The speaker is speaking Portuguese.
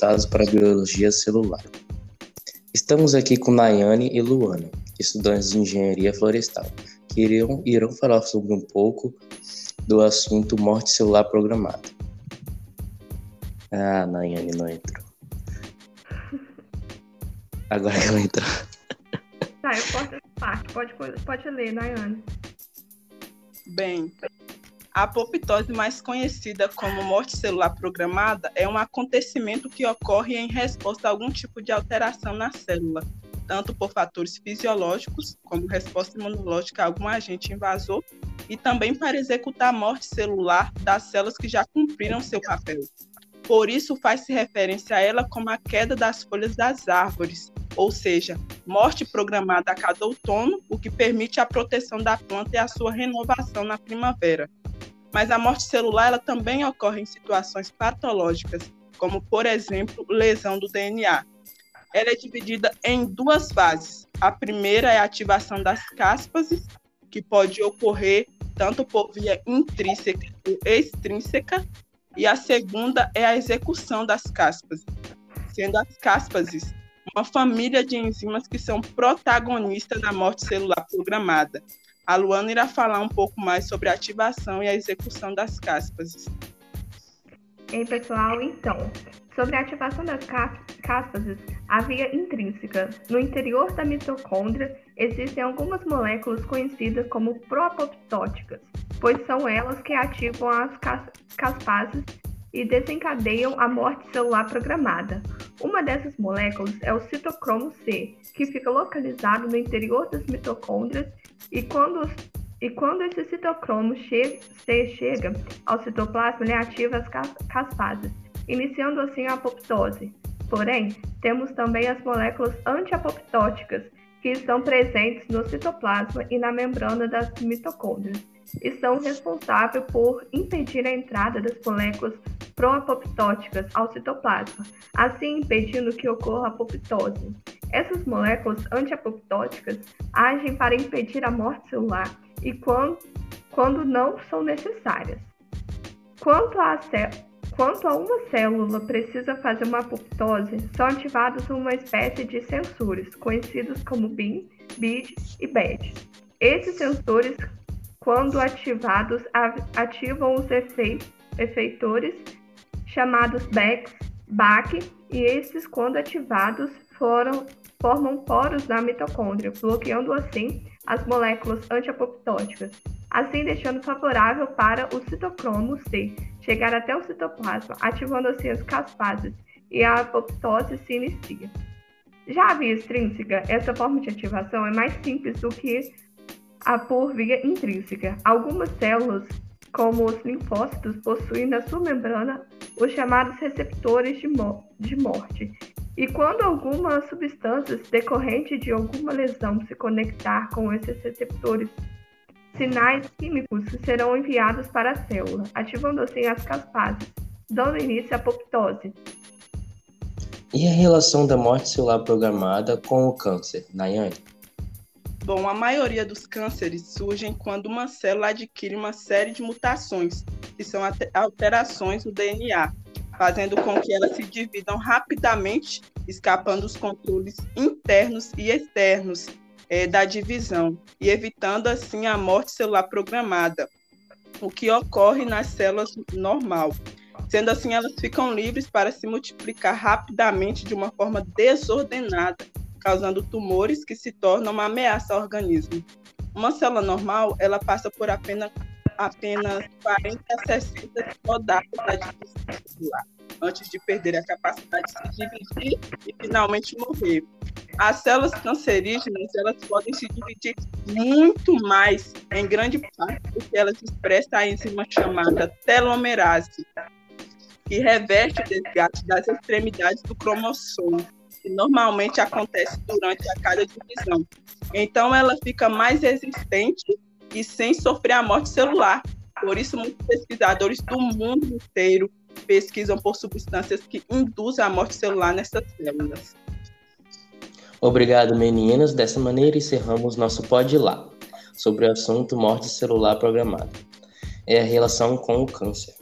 voltados para a biologia celular. Estamos aqui com Nayane e Luana, estudantes de engenharia florestal, que irão, irão falar sobre um pouco do assunto morte celular programada. Ah, Nayane não entrou. Agora que ela entrou. Tá, eu posso essa parte. Pode, pode ler, Nayane. Bem, a apoptose, mais conhecida como morte celular programada, é um acontecimento que ocorre em resposta a algum tipo de alteração na célula, tanto por fatores fisiológicos, como resposta imunológica a algum agente invasor, e também para executar a morte celular das células que já cumpriram seu papel. Por isso, faz-se referência a ela como a queda das folhas das árvores, ou seja, morte programada a cada outono, o que permite a proteção da planta e a sua renovação na primavera. Mas a morte celular ela também ocorre em situações patológicas, como, por exemplo, lesão do DNA. Ela é dividida em duas fases. A primeira é a ativação das caspas, que pode ocorrer tanto por via intrínseca ou extrínseca, e a segunda é a execução das caspas, sendo as caspas uma família de enzimas que são protagonistas da morte celular programada, a Luana irá falar um pouco mais sobre a ativação e a execução das caspas. Ei, pessoal, então, sobre a ativação das caspas, a via intrínseca. No interior da mitocôndria existem algumas moléculas conhecidas como proapoptóticas, pois são elas que ativam as caspases e desencadeiam a morte celular programada. Uma dessas moléculas é o citocromo C, que fica localizado no interior das mitocôndrias e quando, e quando esse citocromo C chega ao citoplasma, ele ativa as caspases, iniciando assim a apoptose. Porém, temos também as moléculas antiapoptóticas, que estão presentes no citoplasma e na membrana das mitocôndrias, e são responsáveis por impedir a entrada das moléculas proapoptóticas ao citoplasma, assim impedindo que ocorra apoptose. Essas moléculas antiapoptóticas agem para impedir a morte celular e quando, quando não são necessárias. Quanto a, quanto a uma célula precisa fazer uma apoptose, são ativados uma espécie de sensores, conhecidos como BIM, BID e BED. Esses sensores, quando ativados, ativam os efeitores chamados BECs, BAC, e esses, quando ativados, foram, formam poros na mitocôndria, bloqueando assim as moléculas antiapoptóticas, assim deixando favorável para o citocromo C chegar até o citoplasma, ativando assim as caspases e a apoptose se inicia. Já a via extrínseca, essa forma de ativação é mais simples do que a por via intrínseca. Algumas células, como os linfócitos, possuem na sua membrana os chamados receptores de, mo de morte, e quando alguma substância decorrente de alguma lesão se conectar com esses receptores, sinais químicos serão enviados para a célula, ativando assim as caspases, dando início à apoptose. E a relação da morte celular programada com o câncer, Nayane? Bom, a maioria dos cânceres surgem quando uma célula adquire uma série de mutações, que são alterações no DNA, fazendo com que elas se dividam rapidamente, escapando os controles internos e externos é, da divisão, e evitando assim a morte celular programada, o que ocorre nas células normal. Sendo assim, elas ficam livres para se multiplicar rapidamente de uma forma desordenada, causando tumores que se tornam uma ameaça ao organismo. Uma célula normal, ela passa por apenas apenas 40 a 60 rodadas da celular, antes de perder a capacidade de se dividir e finalmente morrer. As células cancerígenas elas podem se dividir muito mais, em grande parte, porque elas expressam a enzima chamada telomerase, que reverte o desgaste das extremidades do cromossomo, que normalmente acontece durante a cada divisão. Então, ela fica mais resistente e sem sofrer a morte celular. Por isso, muitos pesquisadores do mundo inteiro pesquisam por substâncias que induzem a morte celular nessas células. Obrigado, meninas. Dessa maneira, encerramos nosso Pode Lá sobre o assunto morte celular programada. É a relação com o câncer.